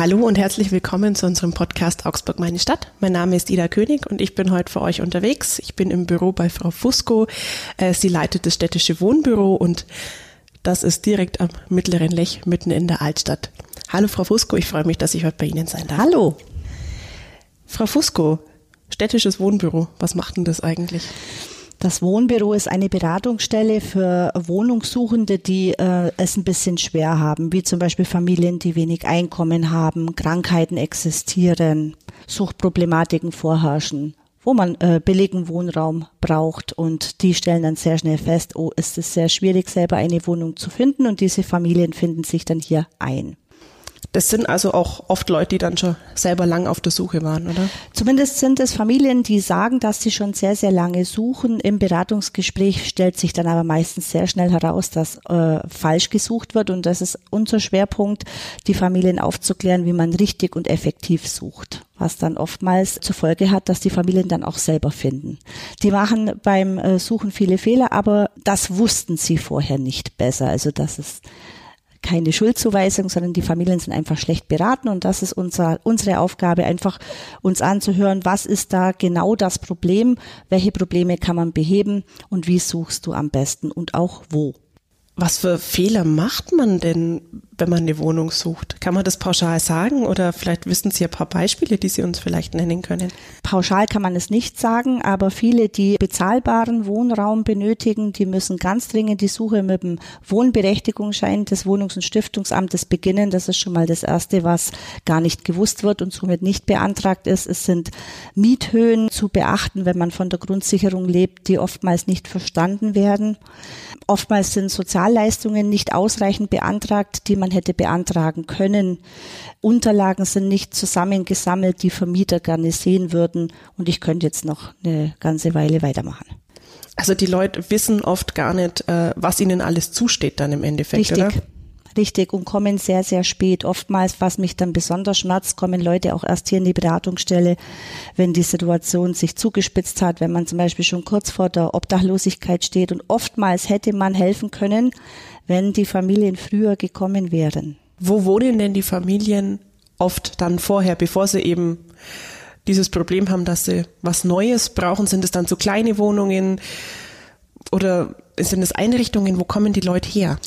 Hallo und herzlich willkommen zu unserem Podcast Augsburg meine Stadt. Mein Name ist Ida König und ich bin heute für euch unterwegs. Ich bin im Büro bei Frau Fusco. Äh, sie leitet das städtische Wohnbüro und das ist direkt am mittleren Lech mitten in der Altstadt. Hallo Frau Fusco, ich freue mich, dass ich heute bei Ihnen sein darf. Hallo. Frau Fusco, städtisches Wohnbüro, was macht denn das eigentlich? Das Wohnbüro ist eine Beratungsstelle für Wohnungssuchende, die äh, es ein bisschen schwer haben, wie zum Beispiel Familien, die wenig Einkommen haben, Krankheiten existieren, Suchtproblematiken vorherrschen wo man äh, billigen Wohnraum braucht und die stellen dann sehr schnell fest, oh, ist es sehr schwierig, selber eine Wohnung zu finden und diese Familien finden sich dann hier ein. Das sind also auch oft Leute, die dann schon selber lang auf der Suche waren, oder? Zumindest sind es Familien, die sagen, dass sie schon sehr, sehr lange suchen. Im Beratungsgespräch stellt sich dann aber meistens sehr schnell heraus, dass äh, falsch gesucht wird. Und das ist unser Schwerpunkt, die Familien aufzuklären, wie man richtig und effektiv sucht was dann oftmals zur Folge hat, dass die Familien dann auch selber finden. Die machen beim äh, Suchen viele Fehler, aber das wussten sie vorher nicht besser. Also das ist keine Schuldzuweisung, sondern die Familien sind einfach schlecht beraten und das ist unser, unsere Aufgabe, einfach uns anzuhören, was ist da genau das Problem, welche Probleme kann man beheben und wie suchst du am besten und auch wo. Was für Fehler macht man denn, wenn man eine Wohnung sucht? Kann man das pauschal sagen oder vielleicht wissen Sie ein paar Beispiele, die Sie uns vielleicht nennen können? Pauschal kann man es nicht sagen, aber viele, die bezahlbaren Wohnraum benötigen, die müssen ganz dringend die Suche mit dem Wohnberechtigungsschein des Wohnungs- und Stiftungsamtes beginnen. Das ist schon mal das Erste, was gar nicht gewusst wird und somit nicht beantragt ist. Es sind Miethöhen zu beachten, wenn man von der Grundsicherung lebt, die oftmals nicht verstanden werden. Oftmals sind Sozialleistungen nicht ausreichend beantragt, die man hätte beantragen können. Unterlagen sind nicht zusammengesammelt, die Vermieter gerne sehen würden. Und ich könnte jetzt noch eine ganze Weile weitermachen. Also die Leute wissen oft gar nicht, äh, was ihnen alles zusteht dann im Endeffekt, Richtig. oder? Richtig und kommen sehr, sehr spät. Oftmals, was mich dann besonders schmerzt, kommen Leute auch erst hier in die Beratungsstelle, wenn die Situation sich zugespitzt hat, wenn man zum Beispiel schon kurz vor der Obdachlosigkeit steht. Und oftmals hätte man helfen können, wenn die Familien früher gekommen wären. Wo wohnen denn die Familien oft dann vorher, bevor sie eben dieses Problem haben, dass sie was Neues brauchen? Sind es dann so kleine Wohnungen oder sind es Einrichtungen? Wo kommen die Leute her?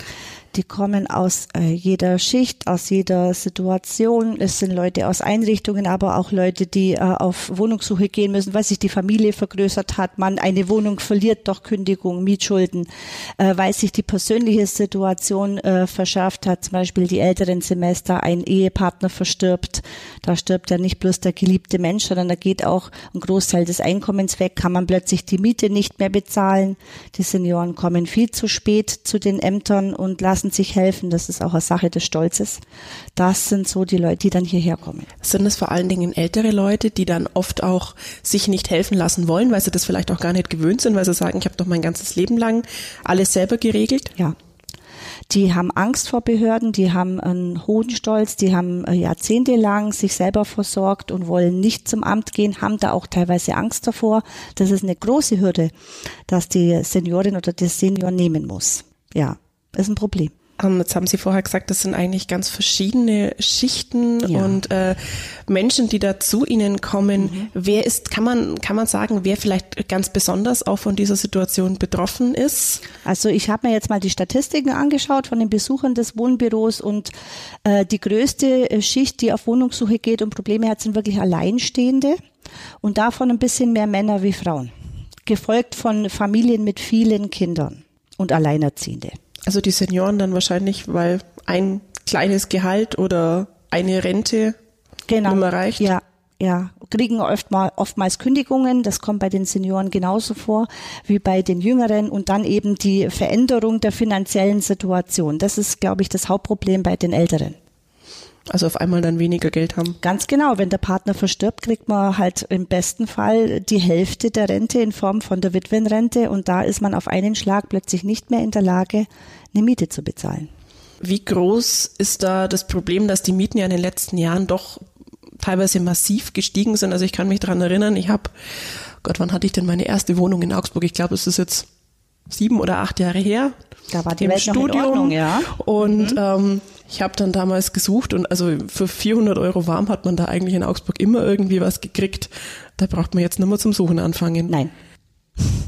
Die kommen aus äh, jeder Schicht, aus jeder Situation. Es sind Leute aus Einrichtungen, aber auch Leute, die äh, auf Wohnungssuche gehen müssen, weil sich die Familie vergrößert hat, man eine Wohnung verliert durch Kündigung, Mietschulden, äh, weil sich die persönliche Situation äh, verschärft hat, zum Beispiel die älteren Semester, ein Ehepartner verstirbt. Da stirbt ja nicht bloß der geliebte Mensch, sondern da geht auch ein Großteil des Einkommens weg, kann man plötzlich die Miete nicht mehr bezahlen. Die Senioren kommen viel zu spät zu den Ämtern und lassen lassen sich helfen. Das ist auch eine Sache des Stolzes. Das sind so die Leute, die dann hierher kommen. Sind es vor allen Dingen ältere Leute, die dann oft auch sich nicht helfen lassen wollen, weil sie das vielleicht auch gar nicht gewöhnt sind, weil sie sagen, ich habe doch mein ganzes Leben lang alles selber geregelt? Ja. Die haben Angst vor Behörden, die haben einen hohen Stolz, die haben äh, jahrzehntelang sich selber versorgt und wollen nicht zum Amt gehen, haben da auch teilweise Angst davor. Das ist eine große Hürde, dass die Seniorin oder der Senior nehmen muss. Ja, ist ein Problem. Ähm, jetzt haben Sie vorher gesagt, das sind eigentlich ganz verschiedene Schichten ja. und äh, Menschen, die da zu Ihnen kommen. Mhm. Wer ist, kann man, kann man sagen, wer vielleicht ganz besonders auch von dieser Situation betroffen ist? Also ich habe mir jetzt mal die Statistiken angeschaut von den Besuchern des Wohnbüros und äh, die größte äh, Schicht, die auf Wohnungssuche geht und Probleme hat, sind wirklich Alleinstehende und davon ein bisschen mehr Männer wie Frauen. Gefolgt von Familien mit vielen Kindern und Alleinerziehende. Also die Senioren dann wahrscheinlich, weil ein kleines Gehalt oder eine Rente genau. immer reicht. Ja, ja, kriegen oftmal, oftmals Kündigungen. Das kommt bei den Senioren genauso vor wie bei den Jüngeren und dann eben die Veränderung der finanziellen Situation. Das ist, glaube ich, das Hauptproblem bei den Älteren. Also auf einmal dann weniger Geld haben. Ganz genau. Wenn der Partner verstirbt, kriegt man halt im besten Fall die Hälfte der Rente in Form von der Witwenrente und da ist man auf einen Schlag plötzlich nicht mehr in der Lage, eine Miete zu bezahlen. Wie groß ist da das Problem, dass die Mieten ja in den letzten Jahren doch teilweise massiv gestiegen sind? Also ich kann mich daran erinnern, ich habe, Gott, wann hatte ich denn meine erste Wohnung in Augsburg? Ich glaube, es ist jetzt sieben oder acht Jahre her. Da war die Welt Studium. noch in Ordnung, ja. Und mhm. ähm, Ich habe dann damals gesucht und also für 400 Euro warm hat man da eigentlich in Augsburg immer irgendwie was gekriegt. Da braucht man jetzt nur mal zum Suchen anfangen. Nein.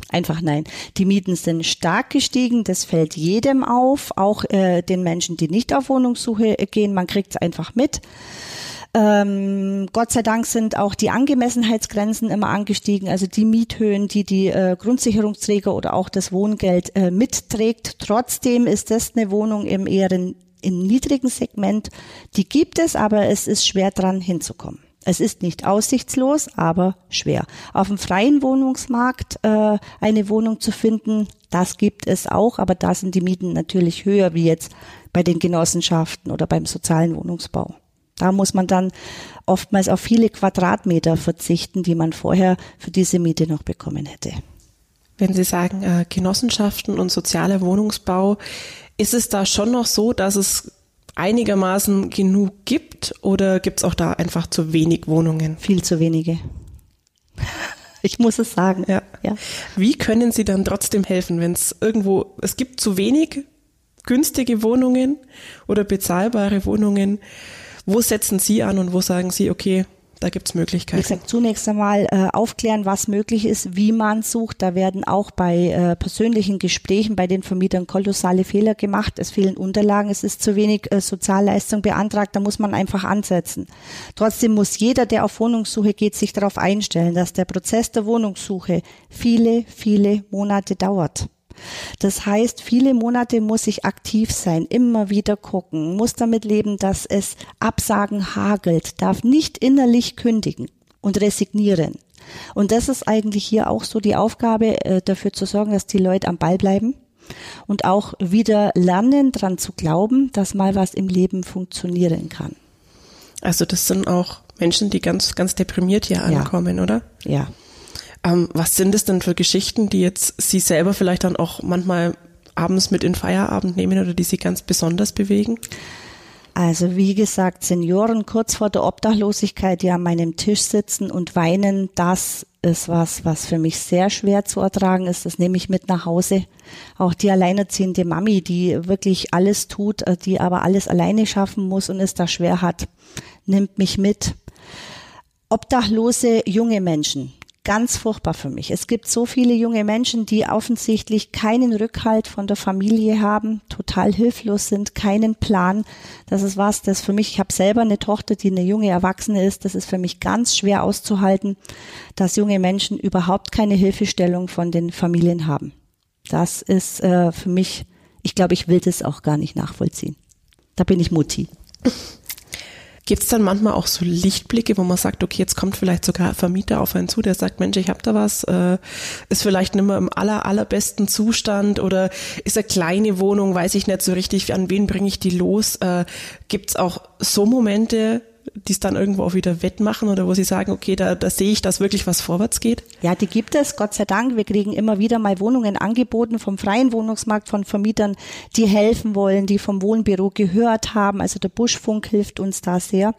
Einfach nein. Die Mieten sind stark gestiegen, das fällt jedem auf, auch äh, den Menschen, die nicht auf Wohnungssuche gehen. Man kriegt es einfach mit. Ähm, Gott sei Dank sind auch die Angemessenheitsgrenzen immer angestiegen, also die Miethöhen, die die äh, Grundsicherungsträger oder auch das Wohngeld äh, mitträgt. Trotzdem ist das eine Wohnung im eher in, im niedrigen Segment. Die gibt es, aber es ist schwer dran hinzukommen. Es ist nicht aussichtslos, aber schwer. Auf dem freien Wohnungsmarkt äh, eine Wohnung zu finden, das gibt es auch, aber da sind die Mieten natürlich höher wie jetzt bei den Genossenschaften oder beim sozialen Wohnungsbau. Da muss man dann oftmals auf viele Quadratmeter verzichten, die man vorher für diese Miete noch bekommen hätte. Wenn Sie sagen äh, Genossenschaften und sozialer Wohnungsbau, ist es da schon noch so, dass es einigermaßen genug gibt oder gibt es auch da einfach zu wenig Wohnungen? Viel zu wenige. Ich muss es sagen. Ja. ja. Wie können Sie dann trotzdem helfen, wenn es irgendwo, es gibt zu wenig günstige Wohnungen oder bezahlbare Wohnungen? Wo setzen Sie an und wo sagen Sie, okay, da gibt es Möglichkeiten. Wie gesagt, zunächst einmal äh, aufklären, was möglich ist, wie man sucht. Da werden auch bei äh, persönlichen Gesprächen bei den Vermietern kolossale Fehler gemacht. Es fehlen Unterlagen, es ist zu wenig äh, Sozialleistung beantragt, da muss man einfach ansetzen. Trotzdem muss jeder, der auf Wohnungssuche geht, sich darauf einstellen, dass der Prozess der Wohnungssuche viele, viele Monate dauert. Das heißt, viele Monate muss ich aktiv sein, immer wieder gucken, muss damit leben, dass es Absagen hagelt, darf nicht innerlich kündigen und resignieren. Und das ist eigentlich hier auch so die Aufgabe, äh, dafür zu sorgen, dass die Leute am Ball bleiben und auch wieder lernen, dran zu glauben, dass mal was im Leben funktionieren kann. Also das sind auch Menschen, die ganz, ganz deprimiert hier ankommen, ja. oder? Ja. Ähm, was sind es denn für Geschichten, die jetzt Sie selber vielleicht dann auch manchmal abends mit in Feierabend nehmen oder die Sie ganz besonders bewegen? Also wie gesagt, Senioren kurz vor der Obdachlosigkeit, die an meinem Tisch sitzen und weinen, das ist was, was für mich sehr schwer zu ertragen ist. Das nehme ich mit nach Hause. Auch die alleinerziehende Mami, die wirklich alles tut, äh, die aber alles alleine schaffen muss und es da schwer hat, nimmt mich mit. Obdachlose junge Menschen, ganz furchtbar für mich. Es gibt so viele junge Menschen, die offensichtlich keinen Rückhalt von der Familie haben, total hilflos sind, keinen Plan. Das ist was, das für mich, ich habe selber eine Tochter, die eine junge Erwachsene ist, das ist für mich ganz schwer auszuhalten, dass junge Menschen überhaupt keine Hilfestellung von den Familien haben. Das ist äh, für mich, ich glaube, ich will das auch gar nicht nachvollziehen. Da bin ich Mutti. Gibt es dann manchmal auch so Lichtblicke, wo man sagt, okay, jetzt kommt vielleicht sogar ein Vermieter auf einen zu, der sagt, Mensch, ich habe da was, äh, ist vielleicht nicht mehr im aller, allerbesten Zustand oder ist eine kleine Wohnung, weiß ich nicht so richtig, an wen bringe ich die los? Äh, Gibt es auch so Momente, die es dann irgendwo auch wieder wettmachen oder wo sie sagen, okay, da, da sehe ich, dass wirklich was vorwärts geht? Ja, die gibt es, Gott sei Dank. Wir kriegen immer wieder mal Wohnungen angeboten vom freien Wohnungsmarkt, von Vermietern, die helfen wollen, die vom Wohnbüro gehört haben. Also der Buschfunk hilft uns da sehr,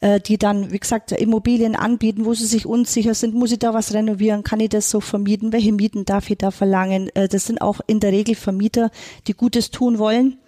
äh, die dann, wie gesagt, Immobilien anbieten, wo sie sich unsicher sind, muss ich da was renovieren, kann ich das so vermieten, welche Mieten darf ich da verlangen? Äh, das sind auch in der Regel Vermieter, die Gutes tun wollen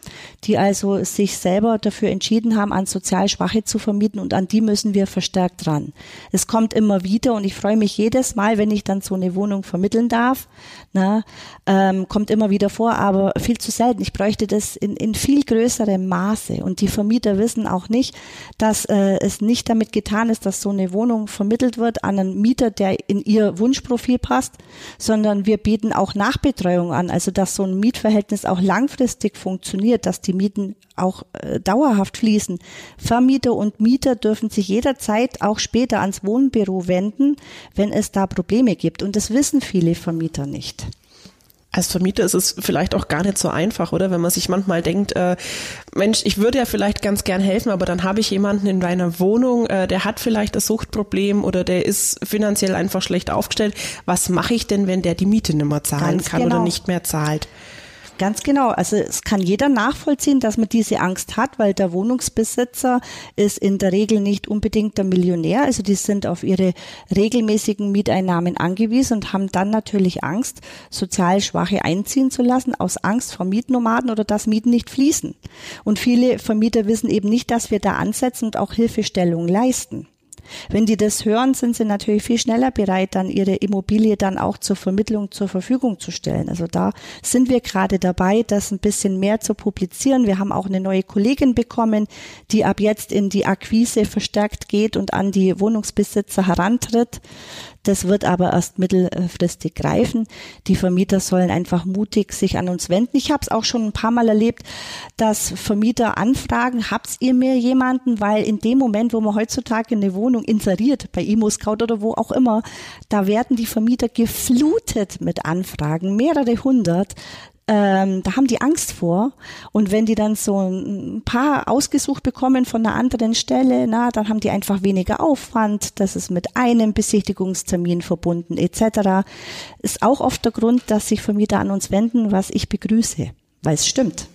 die also sich selber dafür entschieden haben, an sozial Schwache zu vermieten und an die müssen wir verstärkt dran. Es kommt immer wieder und ich freue mich jedes Mal, wenn ich dann so eine Wohnung vermitteln darf. Na, ähm, kommt immer wieder vor, aber viel zu selten. Ich bräuchte das in, in viel größerem Maße und die Vermieter wissen auch nicht, dass äh, es nicht damit getan ist, dass so eine Wohnung vermittelt wird an einen Mieter, der in ihr Wunschprofil passt, sondern wir bieten auch Nachbetreuung an, also dass so ein Mietverhältnis auch langfristig funktioniert dass die Mieten auch äh, dauerhaft fließen. Vermieter und Mieter dürfen sich jederzeit auch später ans Wohnbüro wenden, wenn es da Probleme gibt. Und das wissen viele Vermieter nicht. Als Vermieter ist es vielleicht auch gar nicht so einfach, oder? Wenn man sich manchmal denkt, äh, Mensch, ich würde ja vielleicht ganz gern helfen, aber dann habe ich jemanden in meiner Wohnung, äh, der hat vielleicht das Suchtproblem oder der ist finanziell einfach schlecht aufgestellt. Was mache ich denn, wenn der die Miete nicht mehr zahlen ganz kann genau. oder nicht mehr zahlt? Ganz genau. Also es kann jeder nachvollziehen, dass man diese Angst hat, weil der Wohnungsbesitzer ist in der Regel nicht unbedingt der Millionär. Also die sind auf ihre regelmäßigen Mieteinnahmen angewiesen und haben dann natürlich Angst, sozial Schwache einziehen zu lassen, aus Angst vor Mietnomaden oder dass Mieten nicht fließen. Und viele Vermieter wissen eben nicht, dass wir da ansetzen und auch Hilfestellung leisten. Wenn die das hören, sind sie natürlich viel schneller bereit, dann ihre Immobilie dann auch zur Vermittlung zur Verfügung zu stellen. Also da sind wir gerade dabei, das ein bisschen mehr zu publizieren. Wir haben auch eine neue Kollegin bekommen, die ab jetzt in die Akquise verstärkt geht und an die Wohnungsbesitzer herantritt. Das wird aber erst mittelfristig greifen. Die Vermieter sollen einfach mutig sich an uns wenden. Ich habe es auch schon ein paar Mal erlebt, dass Vermieter anfragen, habt ihr mir jemanden, weil in dem Moment, wo man heutzutage eine Wohnung inseriert, bei ImmoScout oder wo auch immer, da werden die Vermieter geflutet mit Anfragen, mehrere hundert ähm, da haben die Angst vor. Und wenn die dann so ein paar ausgesucht bekommen von einer anderen Stelle, na, dann haben die einfach weniger Aufwand. Das ist mit einem Besichtigungstermin verbunden etc. Ist auch oft der Grund, dass sich Vermieter an uns wenden, was ich begrüße, weil es stimmt.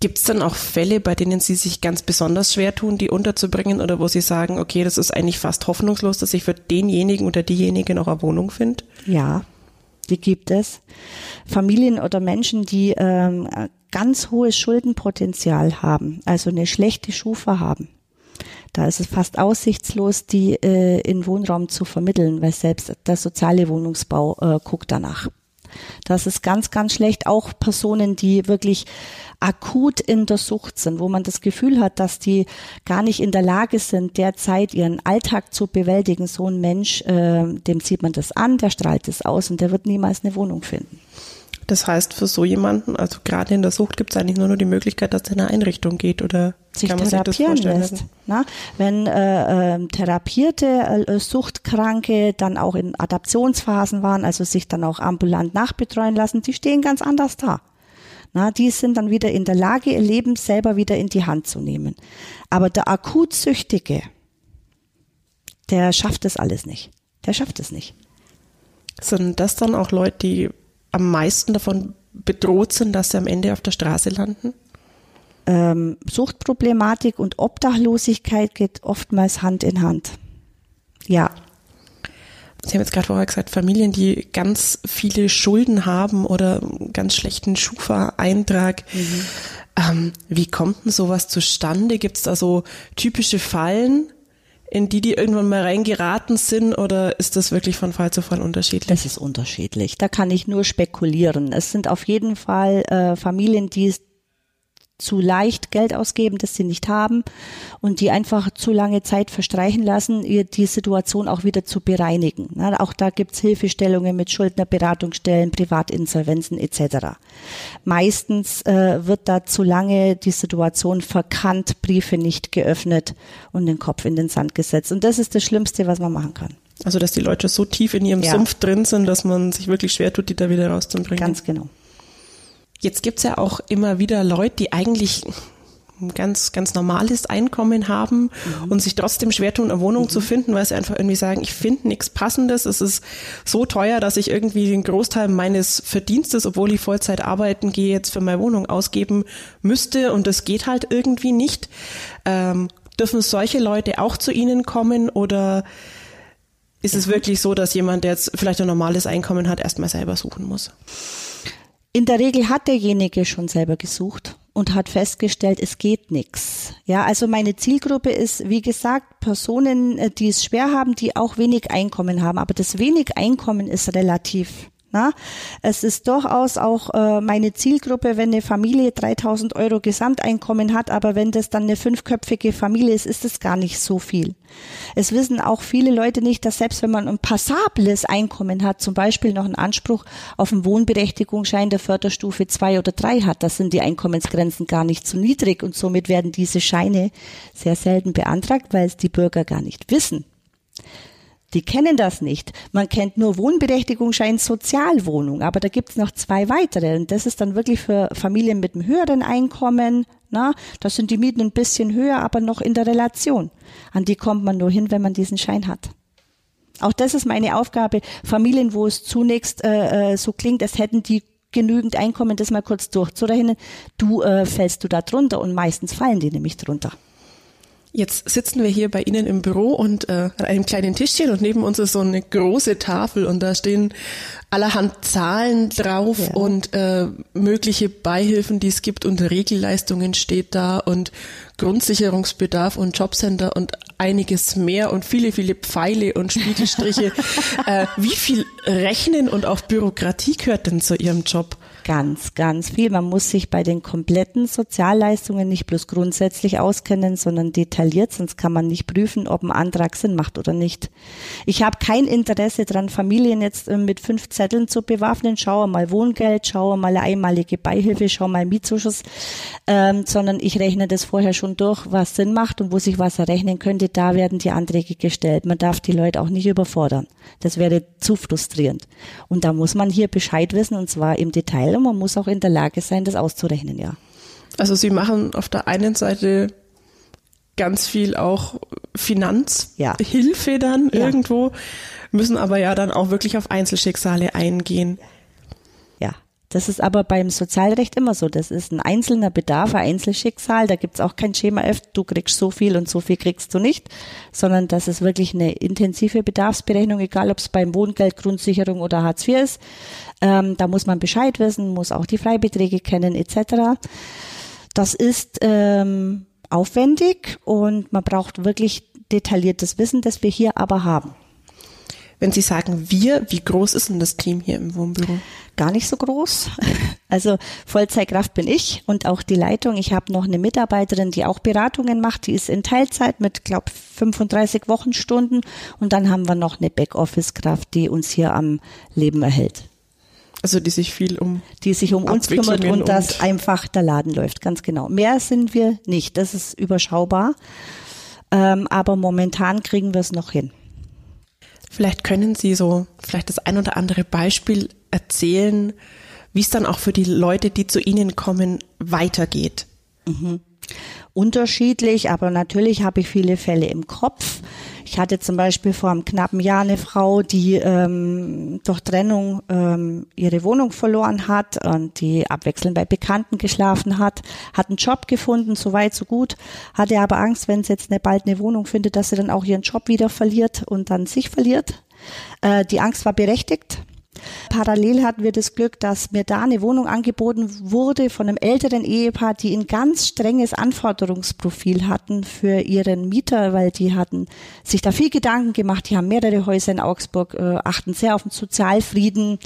Gibt es dann auch Fälle, bei denen Sie sich ganz besonders schwer tun, die unterzubringen oder wo Sie sagen, okay, das ist eigentlich fast hoffnungslos, dass ich für denjenigen oder diejenige noch eine Wohnung finde? Ja, die gibt es. Familien oder Menschen, die ähm, ganz hohes Schuldenpotenzial haben, also eine schlechte Schufa haben. Da ist es fast aussichtslos, die äh, in Wohnraum zu vermitteln, weil selbst der soziale Wohnungsbau äh, guckt danach. Das ist ganz, ganz schlecht. Auch Personen, die wirklich akut in der Sucht sind, wo man das Gefühl hat, dass die gar nicht in der Lage sind, derzeit ihren Alltag zu bewältigen. So ein Mensch, äh, dem sieht man das an, der strahlt es aus und der wird niemals eine Wohnung finden. Das heißt, für so jemanden, also gerade in der Sucht, gibt es eigentlich nur, nur die Möglichkeit, dass er in eine Einrichtung geht oder sich therapieren sich lässt. Na, wenn äh, äh, therapierte äh, Suchtkranke dann auch in Adaptionsphasen waren, also sich dann auch ambulant nachbetreuen lassen, die stehen ganz anders da. Na, die sind dann wieder in der Lage, ihr Leben selber wieder in die Hand zu nehmen. Aber der Akutsüchtige, der schafft das alles nicht. Der schafft es nicht. Sind das dann auch Leute, die am meisten davon bedroht sind, dass sie am Ende auf der Straße landen? Ähm, Suchtproblematik und Obdachlosigkeit geht oftmals Hand in Hand. Ja. Sie haben jetzt gerade vorher gesagt, Familien, die ganz viele Schulden haben oder ganz schlechten Schufa-Eintrag. Mhm. Ähm, wie kommt denn sowas zustande? Gibt es da so typische Fallen? In die die irgendwann mal reingeraten sind oder ist das wirklich von Fall zu Fall unterschiedlich? Das ist unterschiedlich. Da kann ich nur spekulieren. Es sind auf jeden Fall äh, Familien, die zu leicht Geld ausgeben, das sie nicht haben und die einfach zu lange Zeit verstreichen lassen, ihr die Situation auch wieder zu bereinigen. Na, auch da gibt's Hilfestellungen mit Schuldnerberatungsstellen, Privatinsolvenzen etc. Meistens äh, wird da zu lange die Situation verkannt, Briefe nicht geöffnet und den Kopf in den Sand gesetzt. Und das ist das Schlimmste, was man machen kann. Also dass die Leute so tief in ihrem ja. Sumpf drin sind, dass man sich wirklich schwer tut, die da wieder rauszubringen. Ganz genau. Jetzt gibt's ja auch immer wieder Leute, die eigentlich ein ganz, ganz normales Einkommen haben mhm. und sich trotzdem schwer tun, eine Wohnung mhm. zu finden, weil sie einfach irgendwie sagen, ich finde nichts Passendes, es ist so teuer, dass ich irgendwie den Großteil meines Verdienstes, obwohl ich Vollzeit arbeiten gehe, jetzt für meine Wohnung ausgeben müsste und das geht halt irgendwie nicht. Ähm, dürfen solche Leute auch zu Ihnen kommen oder ist es wirklich so, dass jemand, der jetzt vielleicht ein normales Einkommen hat, erstmal selber suchen muss? In der Regel hat derjenige schon selber gesucht und hat festgestellt, es geht nichts. Ja, also meine Zielgruppe ist, wie gesagt, Personen, äh, die es schwer haben, die auch wenig Einkommen haben. Aber das wenig Einkommen ist relativ. Na, es ist durchaus auch äh, meine Zielgruppe, wenn eine Familie 3000 Euro Gesamteinkommen hat, aber wenn das dann eine fünfköpfige Familie ist, ist es gar nicht so viel. Es wissen auch viele Leute nicht, dass selbst wenn man ein passables Einkommen hat, zum Beispiel noch einen Anspruch auf einen Wohnberechtigungsschein der Förderstufe zwei oder drei hat, da sind die Einkommensgrenzen gar nicht zu niedrig und somit werden diese Scheine sehr selten beantragt, weil es die Bürger gar nicht wissen. Die kennen das nicht. Man kennt nur Wohnberechtigungsschein Sozialwohnung, aber da gibt's noch zwei weitere. Und das ist dann wirklich für Familien mit einem höheren Einkommen. Na, da sind die Mieten ein bisschen höher, aber noch in der Relation. An die kommt man nur hin, wenn man diesen Schein hat. Auch das ist meine Aufgabe. Familien, wo es zunächst äh, äh so klingt, als hätten die genügend Einkommen, das mal kurz durchzurechnen, du äh, fällst du da drunter und meistens fallen die nämlich drunter. Jetzt sitzen wir hier bei Ihnen im Büro und äh, an einem kleinen Tischchen und neben uns ist so eine große Tafel und da stehen allerhand Zahlen drauf ja. und äh, mögliche Beihilfen, die es gibt und Regelleistungen steht da und Grundsicherungsbedarf und Jobcenter und einiges mehr und viele, viele Pfeile und Spiegelstriche. äh, wie viel Rechnen und auch Bürokratie gehört denn zu Ihrem Job? Ganz, ganz viel. Man muss sich bei den kompletten Sozialleistungen nicht bloß grundsätzlich auskennen, sondern detailliert, sonst kann man nicht prüfen, ob ein Antrag Sinn macht oder nicht. Ich habe kein Interesse daran, Familien jetzt äh, mit fünf Zetteln zu bewaffnen. Schaue mal Wohngeld, schaue mal einmalige Beihilfe, schaue mal Mietzuschuss, ähm, sondern ich rechne das vorher schon durch, was Sinn macht und wo sich was errechnen könnte. Da werden die Anträge gestellt. Man darf die Leute auch nicht überfordern. Das wäre zu frustrierend. Und da muss man hier Bescheid wissen und zwar im Detail und man muss auch in der Lage sein, das auszurechnen, ja. Also Sie machen auf der einen Seite ganz viel auch Finanzhilfe ja. dann ja. irgendwo, müssen aber ja dann auch wirklich auf Einzelschicksale eingehen. Das ist aber beim Sozialrecht immer so. Das ist ein einzelner Bedarf, ein Einzelschicksal. Da gibt es auch kein Schema F, du kriegst so viel und so viel kriegst du nicht, sondern das ist wirklich eine intensive Bedarfsberechnung, egal ob es beim Wohngeld, Grundsicherung oder Hartz IV ist. Ähm, da muss man Bescheid wissen, muss auch die Freibeträge kennen etc. Das ist ähm, aufwendig und man braucht wirklich detailliertes Wissen, das wir hier aber haben. Wenn Sie sagen wir, wie groß ist denn das Team hier im Wohnbüro? Gar nicht so groß. Also Vollzeitkraft bin ich und auch die Leitung. Ich habe noch eine Mitarbeiterin, die auch Beratungen macht. Die ist in Teilzeit mit, glaube 35 Wochenstunden. Und dann haben wir noch eine Backoffice-Kraft, die uns hier am Leben erhält. Also die sich viel um die sich um uns kümmert und, und dass einfach der Laden läuft, ganz genau. Mehr sind wir nicht, das ist überschaubar, ähm, aber momentan kriegen wir es noch hin. Vielleicht können Sie so vielleicht das ein oder andere Beispiel erzählen, wie es dann auch für die Leute, die zu Ihnen kommen, weitergeht. Mhm. Unterschiedlich, aber natürlich habe ich viele Fälle im Kopf. Ich hatte zum Beispiel vor einem knappen Jahr eine Frau, die ähm, durch Trennung ähm, ihre Wohnung verloren hat und die abwechselnd bei Bekannten geschlafen hat, hat einen Job gefunden, so weit, so gut, hatte aber Angst, wenn sie jetzt eine, bald eine Wohnung findet, dass sie dann auch ihren Job wieder verliert und dann sich verliert. Äh, die Angst war berechtigt. Parallel hatten wir das Glück, dass mir da eine Wohnung angeboten wurde von einem älteren Ehepaar, die ein ganz strenges Anforderungsprofil hatten für ihren Mieter, weil die hatten sich da viel Gedanken gemacht. Die haben mehrere Häuser in Augsburg, äh, achten sehr auf den Sozialfrieden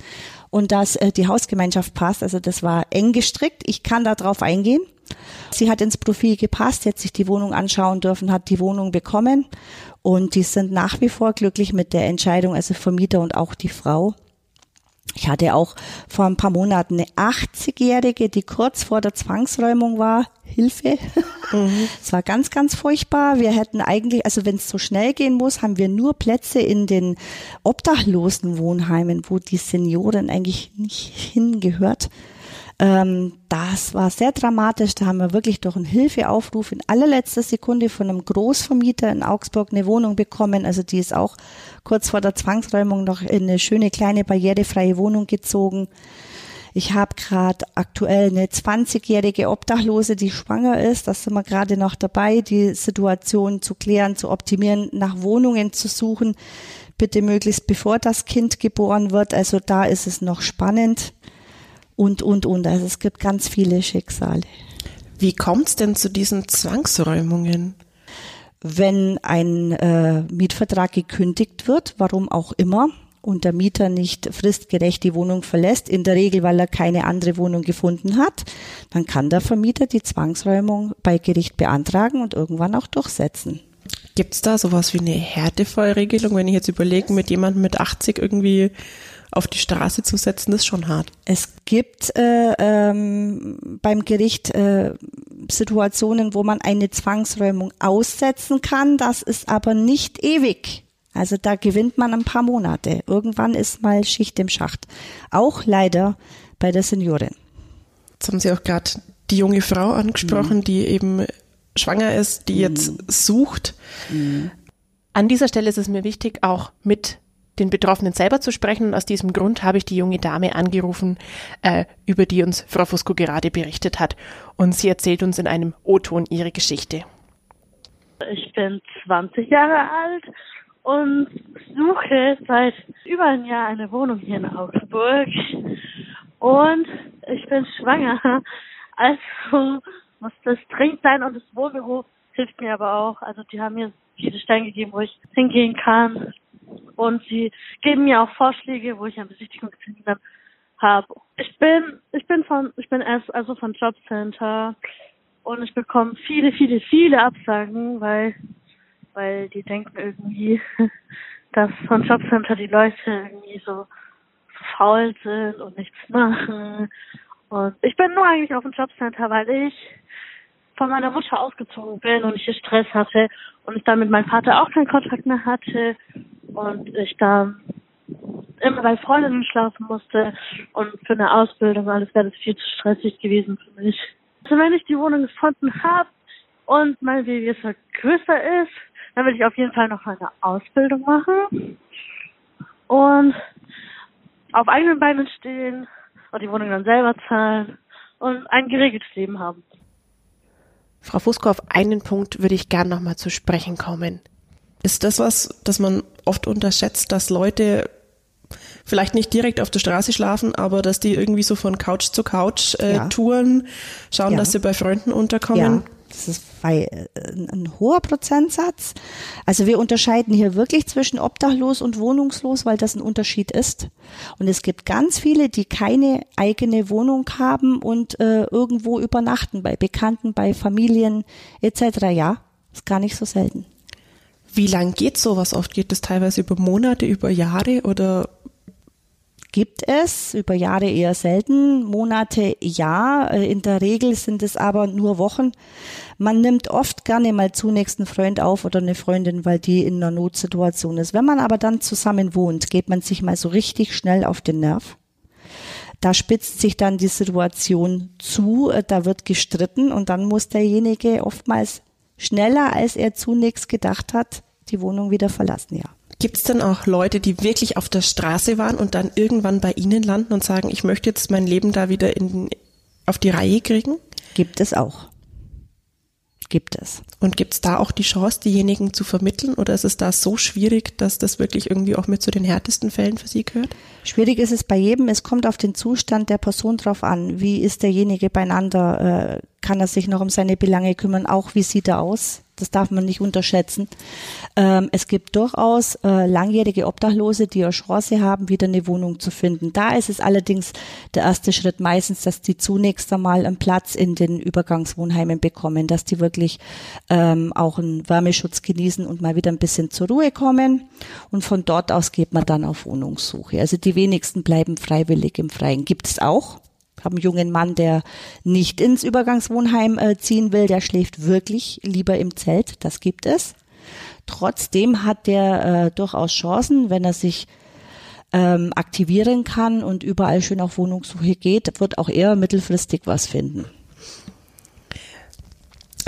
und dass äh, die Hausgemeinschaft passt. Also das war eng gestrickt. Ich kann da drauf eingehen. Sie hat ins Profil gepasst, jetzt sich die Wohnung anschauen dürfen, hat die Wohnung bekommen und die sind nach wie vor glücklich mit der Entscheidung, also Vermieter und auch die Frau. Ich hatte auch vor ein paar Monaten eine 80-Jährige, die kurz vor der Zwangsräumung war. Hilfe. Mhm. Es war ganz, ganz furchtbar. Wir hätten eigentlich, also wenn es so schnell gehen muss, haben wir nur Plätze in den obdachlosen Wohnheimen, wo die Senioren eigentlich nicht hingehört. Ähm, das war sehr dramatisch. Da haben wir wirklich durch einen Hilfeaufruf in allerletzter Sekunde von einem Großvermieter in Augsburg eine Wohnung bekommen. Also die ist auch kurz vor der Zwangsräumung noch in eine schöne kleine barrierefreie Wohnung gezogen. Ich habe gerade aktuell eine 20-jährige Obdachlose, die schwanger ist. Da sind wir gerade noch dabei, die Situation zu klären, zu optimieren, nach Wohnungen zu suchen. Bitte möglichst bevor das Kind geboren wird. Also da ist es noch spannend und, und, und. Also es gibt ganz viele Schicksale. Wie kommt es denn zu diesen Zwangsräumungen? Wenn ein äh, Mietvertrag gekündigt wird, warum auch immer, und der Mieter nicht fristgerecht die Wohnung verlässt, in der Regel, weil er keine andere Wohnung gefunden hat, dann kann der Vermieter die Zwangsräumung bei Gericht beantragen und irgendwann auch durchsetzen. Gibt es da sowas wie eine Härtefallregelung, wenn ich jetzt überlege, mit jemandem mit 80 irgendwie auf die Straße zu setzen, ist schon hart. Es gibt äh, ähm, beim Gericht äh, Situationen, wo man eine Zwangsräumung aussetzen kann. Das ist aber nicht ewig. Also da gewinnt man ein paar Monate. Irgendwann ist mal Schicht im Schacht. Auch leider bei der Seniorin. Jetzt haben Sie auch gerade die junge Frau angesprochen, mhm. die eben schwanger ist, die mhm. jetzt sucht. Mhm. An dieser Stelle ist es mir wichtig, auch mit den Betroffenen selber zu sprechen. Und aus diesem Grund habe ich die junge Dame angerufen, äh, über die uns Frau Fusco gerade berichtet hat. Und sie erzählt uns in einem O-Ton ihre Geschichte. Ich bin 20 Jahre alt und suche seit über einem Jahr eine Wohnung hier in Augsburg. Und ich bin schwanger. Also muss das dringend sein und das Wohnbüro hilft mir aber auch. Also die haben mir viele Stellen gegeben, wo ich hingehen kann. Und sie geben mir auch Vorschläge, wo ich ein Besichtigungstermin habe. Ich bin, ich bin von, ich bin erst also von Jobcenter und ich bekomme viele, viele, viele Absagen, weil, weil die denken irgendwie, dass von Jobcenter die Leute irgendwie so, so faul sind und nichts machen. Und ich bin nur eigentlich auf dem Jobcenter, weil ich von meiner Mutter ausgezogen bin und ich hier Stress hatte und ich dann mit meinem Vater auch keinen Kontakt mehr hatte und ich da immer bei Freundinnen schlafen musste und für eine Ausbildung alles wäre das viel zu stressig gewesen für mich. Also wenn ich die Wohnung gefunden habe und mein Baby jetzt halt größer ist, dann will ich auf jeden Fall noch eine Ausbildung machen und auf eigenen Beinen stehen und die Wohnung dann selber zahlen und ein geregeltes Leben haben. Frau Fusko, auf einen Punkt würde ich gern nochmal zu sprechen kommen. Ist das was, das man oft unterschätzt, dass Leute vielleicht nicht direkt auf der Straße schlafen, aber dass die irgendwie so von Couch zu Couch äh, ja. touren, schauen, ja. dass sie bei Freunden unterkommen? Ja. Das ist bei, äh, ein hoher Prozentsatz. Also wir unterscheiden hier wirklich zwischen obdachlos und wohnungslos, weil das ein Unterschied ist. Und es gibt ganz viele, die keine eigene Wohnung haben und äh, irgendwo übernachten, bei Bekannten, bei Familien etc. Ja, ist gar nicht so selten. Wie lang geht sowas oft? Geht es teilweise über Monate, über Jahre oder gibt es, über Jahre eher selten, Monate ja, äh, in der Regel sind es aber nur Wochen. Man nimmt oft gerne mal zunächst einen Freund auf oder eine Freundin, weil die in einer Notsituation ist. Wenn man aber dann zusammen wohnt, geht man sich mal so richtig schnell auf den Nerv. Da spitzt sich dann die Situation zu, äh, da wird gestritten und dann muss derjenige oftmals schneller, als er zunächst gedacht hat, die Wohnung wieder verlassen, ja. Gibt es denn auch Leute, die wirklich auf der Straße waren und dann irgendwann bei Ihnen landen und sagen, ich möchte jetzt mein Leben da wieder in, auf die Reihe kriegen? Gibt es auch. Gibt es. Und gibt es da auch die Chance, diejenigen zu vermitteln oder ist es da so schwierig, dass das wirklich irgendwie auch mit zu den härtesten Fällen für Sie gehört? Schwierig ist es bei jedem. Es kommt auf den Zustand der Person drauf an. Wie ist derjenige beieinander? Äh, kann er sich noch um seine Belange kümmern? Auch wie sieht er aus? Das darf man nicht unterschätzen. Ähm, es gibt durchaus äh, langjährige Obdachlose, die eine Chance haben, wieder eine Wohnung zu finden. Da ist es allerdings der erste Schritt meistens, dass die zunächst einmal einen Platz in den Übergangswohnheimen bekommen, dass die wirklich ähm, auch einen Wärmeschutz genießen und mal wieder ein bisschen zur Ruhe kommen. Und von dort aus geht man dann auf Wohnungssuche. Also die wenigsten bleiben freiwillig im Freien. Gibt es auch habe einen jungen Mann, der nicht ins Übergangswohnheim äh, ziehen will, der schläft wirklich lieber im Zelt, das gibt es. Trotzdem hat der äh, durchaus Chancen, wenn er sich ähm, aktivieren kann und überall schön auf Wohnungssuche geht, wird auch er mittelfristig was finden.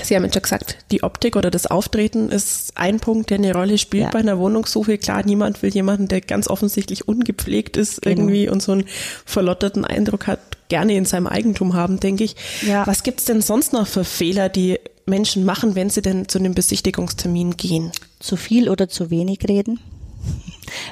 Sie haben jetzt schon gesagt, die Optik oder das Auftreten ist ein Punkt, der eine Rolle spielt ja. bei einer Wohnungssuche. Klar, niemand will jemanden, der ganz offensichtlich ungepflegt ist genau. irgendwie und so einen verlotterten Eindruck hat, gerne in seinem Eigentum haben, denke ich. Ja. Was gibt's denn sonst noch für Fehler, die Menschen machen, wenn sie denn zu einem Besichtigungstermin gehen? Zu viel oder zu wenig reden?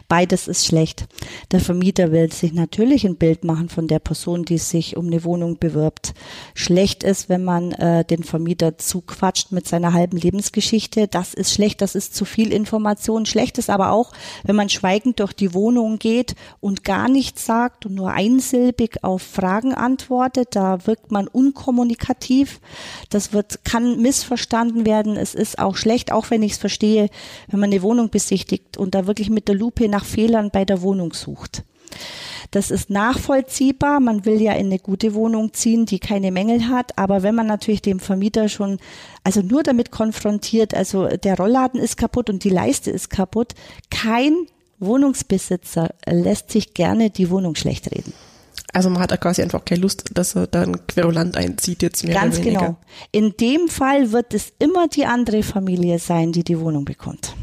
Beides ist schlecht. Der Vermieter will sich natürlich ein Bild machen von der Person, die sich um eine Wohnung bewirbt. Schlecht ist, wenn man äh, den Vermieter zuquatscht mit seiner halben Lebensgeschichte. Das ist schlecht, das ist zu viel Information. Schlecht ist aber auch, wenn man schweigend durch die Wohnung geht und gar nichts sagt und nur einsilbig auf Fragen antwortet. Da wirkt man unkommunikativ. Das wird, kann missverstanden werden. Es ist auch schlecht, auch wenn ich es verstehe, wenn man eine Wohnung besichtigt und da wirklich mit der Lupe nach Fehlern bei der Wohnung sucht. Das ist nachvollziehbar. Man will ja in eine gute Wohnung ziehen, die keine Mängel hat. Aber wenn man natürlich dem Vermieter schon, also nur damit konfrontiert, also der Rollladen ist kaputt und die Leiste ist kaputt, kein Wohnungsbesitzer lässt sich gerne die Wohnung schlecht reden. Also man hat quasi einfach keine Lust, dass er dann Querulant einzieht jetzt mehr Ganz oder weniger. genau. In dem Fall wird es immer die andere Familie sein, die die Wohnung bekommt.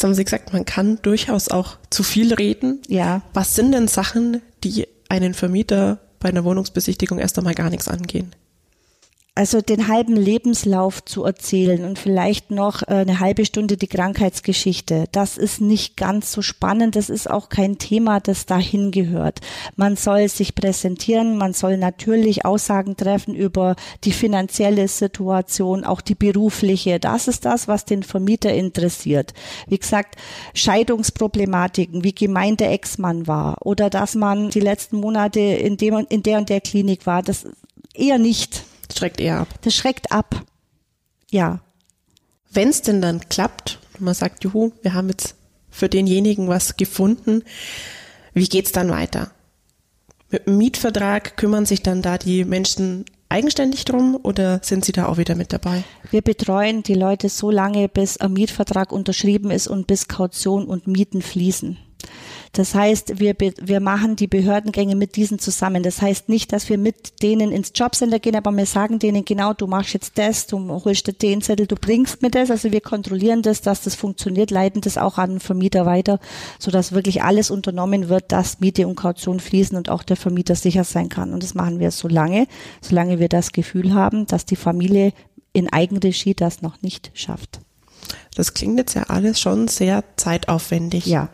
Jetzt haben Sie gesagt, man kann durchaus auch zu viel reden. Ja. Was sind denn Sachen, die einen Vermieter bei einer Wohnungsbesichtigung erst einmal gar nichts angehen? Also den halben Lebenslauf zu erzählen und vielleicht noch äh, eine halbe Stunde die Krankheitsgeschichte, das ist nicht ganz so spannend. Das ist auch kein Thema, das dahin gehört. Man soll sich präsentieren, man soll natürlich Aussagen treffen über die finanzielle Situation, auch die berufliche. Das ist das, was den Vermieter interessiert. Wie gesagt, Scheidungsproblematiken, wie gemein der Ex-Mann war oder dass man die letzten Monate in dem in der und der Klinik war, das eher nicht. Das schreckt eher ab. Das schreckt ab. Ja. Wenn es denn dann klappt, man sagt, juhu, wir haben jetzt für denjenigen was gefunden, wie geht's dann weiter? Mit dem Mietvertrag kümmern sich dann da die Menschen eigenständig drum oder sind Sie da auch wieder mit dabei? Wir betreuen die Leute so lange, bis ein Mietvertrag unterschrieben ist und bis Kaution und Mieten fließen. Das heißt, wir, wir machen die Behördengänge mit diesen zusammen. Das heißt nicht, dass wir mit denen ins Jobcenter gehen, aber wir sagen denen genau, du machst jetzt das, du holst dir den Zettel, du bringst mir das. Also wir kontrollieren das, dass das funktioniert, leiten das auch an den Vermieter weiter, sodass wirklich alles unternommen wird, dass Miete und Kaution fließen und auch der Vermieter sicher sein kann. Und das machen wir so lange, solange wir das Gefühl haben, dass die Familie in Eigenregie das noch nicht schafft. Das klingt jetzt ja alles schon sehr zeitaufwendig. Ja.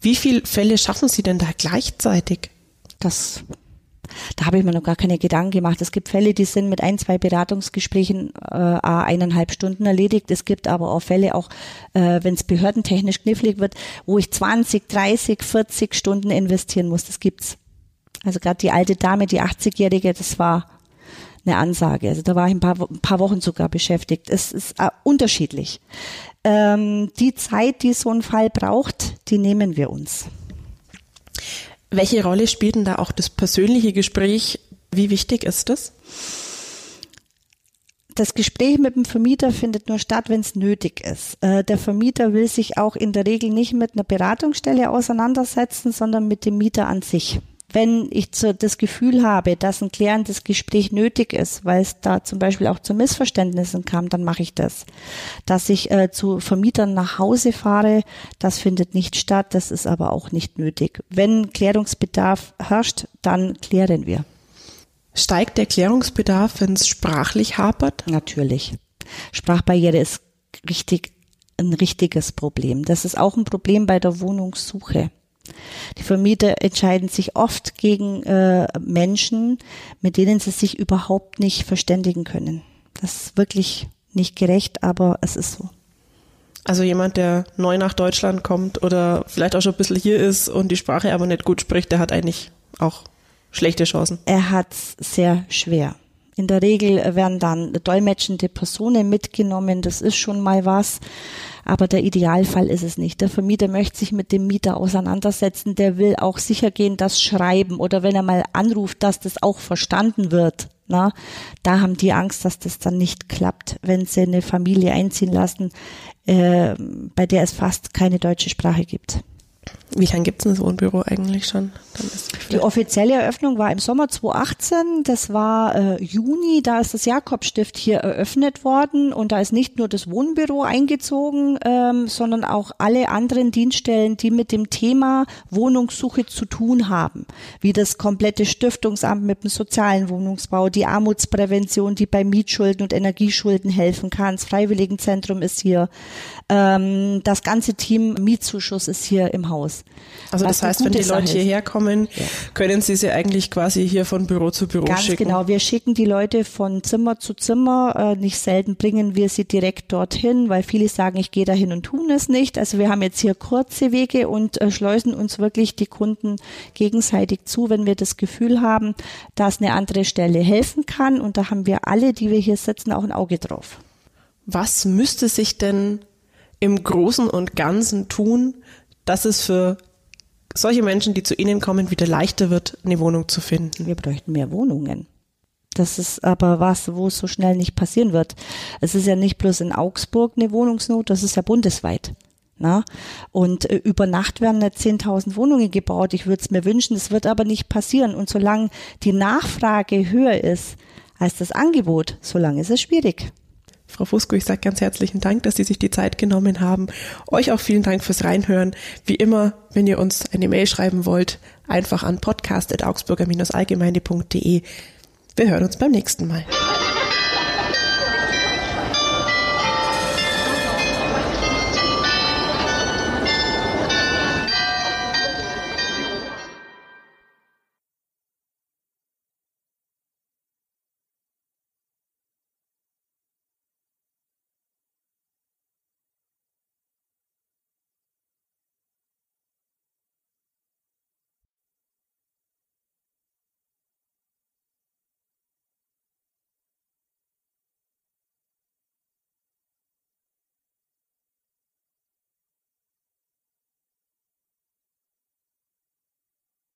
Wie viele Fälle schaffen Sie denn da gleichzeitig? Das da habe ich mir noch gar keine Gedanken gemacht. Es gibt Fälle, die sind mit ein, zwei Beratungsgesprächen äh, eineinhalb Stunden erledigt. Es gibt aber auch Fälle, auch äh, wenn es behördentechnisch knifflig wird, wo ich 20, 30, 40 Stunden investieren muss. Das gibt's. Also gerade die alte Dame, die 80-Jährige, das war eine Ansage. Also da war ich ein paar, ein paar Wochen sogar beschäftigt. Es ist äh, unterschiedlich. Ähm, die Zeit, die so ein Fall braucht, die nehmen wir uns. Welche Rolle spielt denn da auch das persönliche Gespräch? Wie wichtig ist das? das Gespräch mit dem Vermieter findet nur statt, wenn es nötig ist. Äh, der Vermieter will sich auch in der Regel nicht mit einer Beratungsstelle auseinandersetzen, sondern mit dem Mieter an sich wenn ich zu, das Gefühl habe, dass ein klärendes Gespräch nötig ist, weil es da zum Beispiel auch zu Missverständnissen kam, dann mache ich das. Dass ich äh, zu Vermietern nach Hause fahre, das findet nicht statt, das ist aber auch nicht nötig. Wenn Klärungsbedarf herrscht, dann klären wir. Steigt der Klärungsbedarf, wenn es sprachlich hapert? Natürlich. Sprachbarriere ist richtig ein richtiges Problem. Das ist auch ein Problem bei der Wohnungssuche. Die Vermieter entscheiden sich oft gegen äh, Menschen, mit denen sie sich überhaupt nicht verständigen können. Das ist wirklich nicht gerecht, aber es ist so. Also jemand, der neu nach Deutschland kommt oder vielleicht auch schon ein bisschen hier ist und die Sprache aber nicht gut spricht, der hat eigentlich auch schlechte Chancen. Er hat es sehr schwer. In der Regel werden dann dolmetschende Personen mitgenommen. Das ist schon mal was. Aber der Idealfall ist es nicht. Der Vermieter möchte sich mit dem Mieter auseinandersetzen. Der will auch sicher gehen, das schreiben oder wenn er mal anruft, dass das auch verstanden wird. Na, da haben die Angst, dass das dann nicht klappt, wenn sie eine Familie einziehen lassen, äh, bei der es fast keine deutsche Sprache gibt. Wie lange gibt es ein Wohnbüro eigentlich schon? Die offizielle Eröffnung war im Sommer 2018. Das war äh, Juni. Da ist das Jakobstift hier eröffnet worden und da ist nicht nur das Wohnbüro eingezogen, ähm, sondern auch alle anderen Dienststellen, die mit dem Thema Wohnungssuche zu tun haben, wie das komplette Stiftungsamt mit dem sozialen Wohnungsbau, die Armutsprävention, die bei Mietschulden und Energieschulden helfen kann. Das Freiwilligenzentrum ist hier. Ähm, das ganze Team Mietzuschuss ist hier im Haus. Also das heißt, wenn die Leute Sache hierher kommen, ja. können sie sie eigentlich quasi hier von Büro zu Büro Ganz schicken. genau. Wir schicken die Leute von Zimmer zu Zimmer. Äh, nicht selten bringen wir sie direkt dorthin, weil viele sagen, ich gehe dahin und tun es nicht. Also wir haben jetzt hier kurze Wege und äh, schleusen uns wirklich die Kunden gegenseitig zu, wenn wir das Gefühl haben, dass eine andere Stelle helfen kann. Und da haben wir alle, die wir hier sitzen, auch ein Auge drauf. Was müsste sich denn im Großen und Ganzen tun, dass es für solche Menschen, die zu Ihnen kommen, wieder leichter wird, eine Wohnung zu finden? Wir bräuchten mehr Wohnungen. Das ist aber was, wo es so schnell nicht passieren wird. Es ist ja nicht bloß in Augsburg eine Wohnungsnot, das ist ja bundesweit. Na? Und äh, über Nacht werden nicht 10.000 Wohnungen gebaut. Ich würde es mir wünschen, das wird aber nicht passieren. Und solange die Nachfrage höher ist als das Angebot, solange ist es schwierig. Frau Fusco, ich sage ganz herzlichen Dank, dass Sie sich die Zeit genommen haben. Euch auch vielen Dank fürs Reinhören. Wie immer, wenn ihr uns eine Mail schreiben wollt, einfach an podcast.augsburger-allgemeine.de. Wir hören uns beim nächsten Mal.